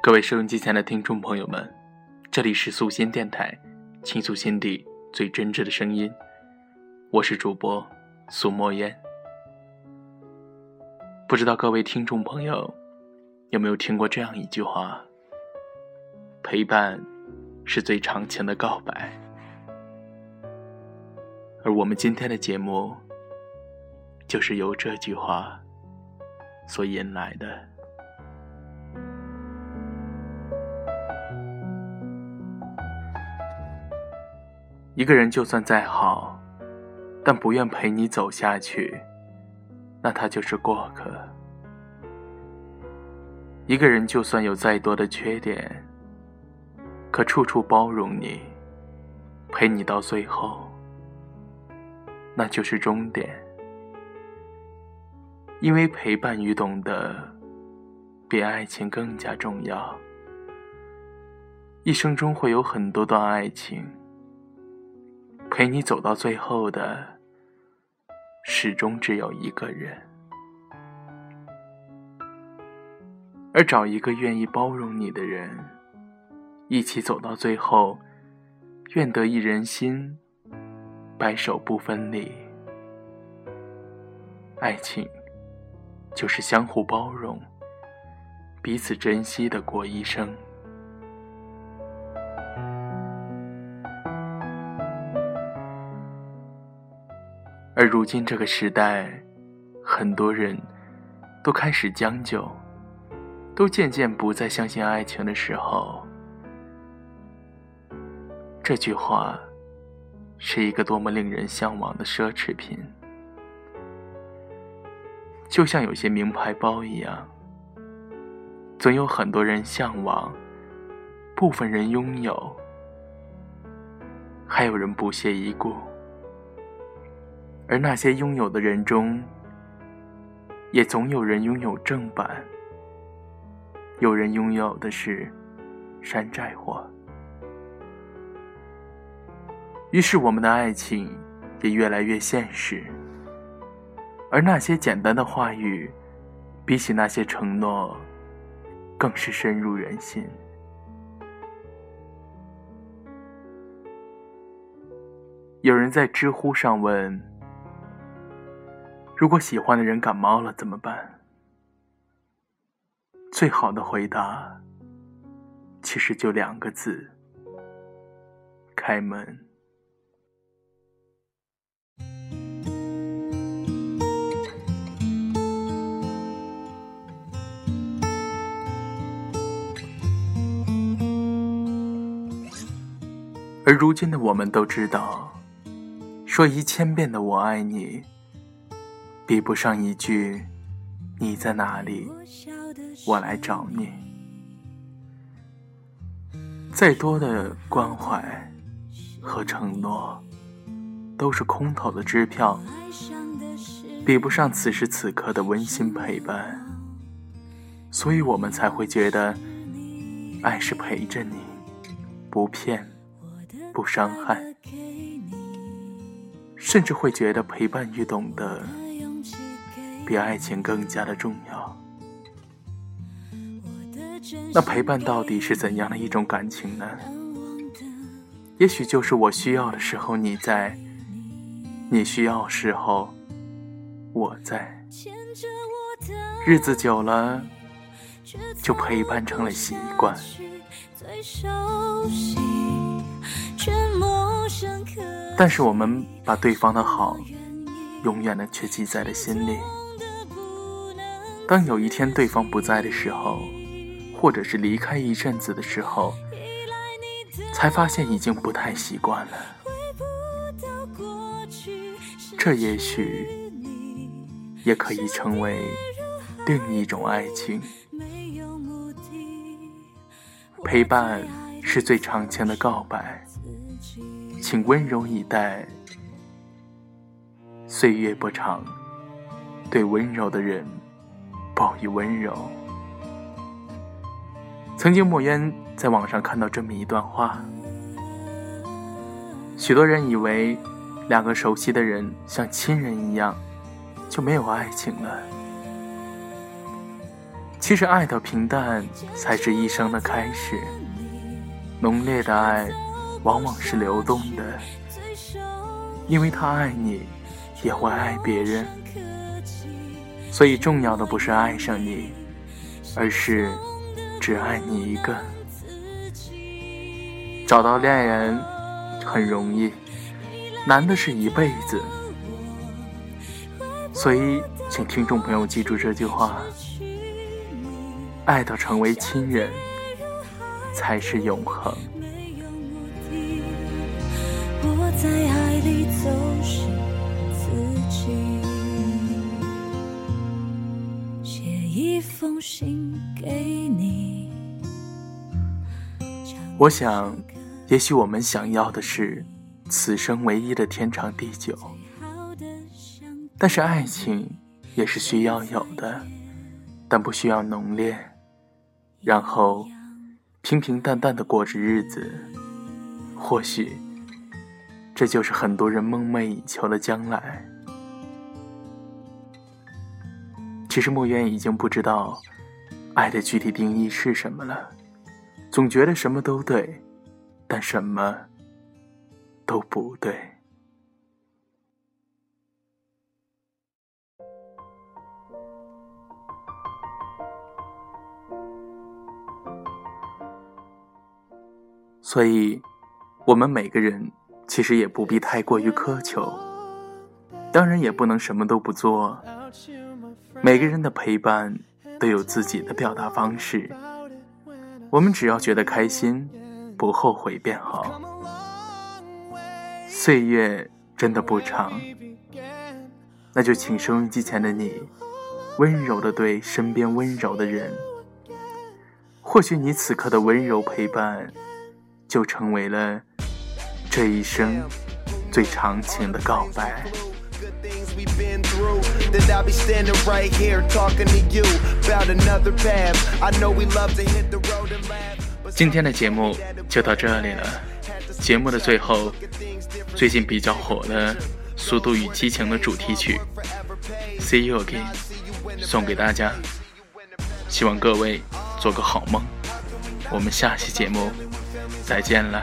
各位收音机前的听众朋友们，这里是素心电台，倾诉心底最真挚的声音，我是主播苏墨烟。不知道各位听众朋友有没有听过这样一句话：陪伴是最长情的告白。而我们今天的节目，就是由这句话所引来的。一个人就算再好，但不愿陪你走下去，那他就是过客。一个人就算有再多的缺点，可处处包容你，陪你到最后，那就是终点。因为陪伴与懂得，比爱情更加重要。一生中会有很多段爱情。陪你走到最后的，始终只有一个人。而找一个愿意包容你的人，一起走到最后，愿得一人心，白首不分离。爱情，就是相互包容，彼此珍惜的过一生。而如今这个时代，很多人都开始将就，都渐渐不再相信爱情的时候，这句话是一个多么令人向往的奢侈品，就像有些名牌包一样，总有很多人向往，部分人拥有，还有人不屑一顾。而那些拥有的人中，也总有人拥有正版，有人拥有的是山寨货。于是，我们的爱情也越来越现实。而那些简单的话语，比起那些承诺，更是深入人心。有人在知乎上问。如果喜欢的人感冒了怎么办？最好的回答，其实就两个字：开门。而如今的我们都知道，说一千遍的“我爱你”。比不上一句“你在哪里，我来找你”。再多的关怀和承诺，都是空头的支票，比不上此时此刻的温馨陪伴。所以我们才会觉得，爱是陪着你，不骗，不伤害，甚至会觉得陪伴与懂得。比爱情更加的重要。那陪伴到底是怎样的一种感情呢？也许就是我需要的时候你在，你需要时候我在。日子久了，就陪伴成了习惯。但是我们把对方的好，永远的却记在了心里。当有一天对方不在的时候，或者是离开一阵子的时候，才发现已经不太习惯了。这也许也可以成为另一种爱情。陪伴是最长情的告白，请温柔以待。岁月不长，对温柔的人。报以温柔。曾经，莫言在网上看到这么一段话：许多人以为，两个熟悉的人像亲人一样，就没有爱情了。其实，爱的平淡才是一生的开始。浓烈的爱，往往是流动的，因为他爱你，也会爱别人。所以，重要的不是爱上你，而是只爱你一个。找到恋人很容易，难的是一辈子。所以，请听众朋友记住这句话。爱到成为亲人，才是永恒。我在爱里走失想，也许我们想要的是此生唯一的天长地久，但是爱情也是需要有的，但不需要浓烈。然后，平平淡淡的过着日子，或许，这就是很多人梦寐以求的将来。其实，莫言已经不知道爱的具体定义是什么了，总觉得什么都对，但什么都不对。所以，我们每个人其实也不必太过于苛求，当然也不能什么都不做。每个人的陪伴都有自己的表达方式，我们只要觉得开心，不后悔便好。岁月真的不长，那就请收音机前的你，温柔的对身边温柔的人。或许你此刻的温柔陪伴。就成为了这一生最长情的告白。今天的节目就到这里了。节目的最后，最近比较火的《速度与激情》的主题曲《See You Again》送给大家，希望各位做个好梦。我们下期节目。再见了。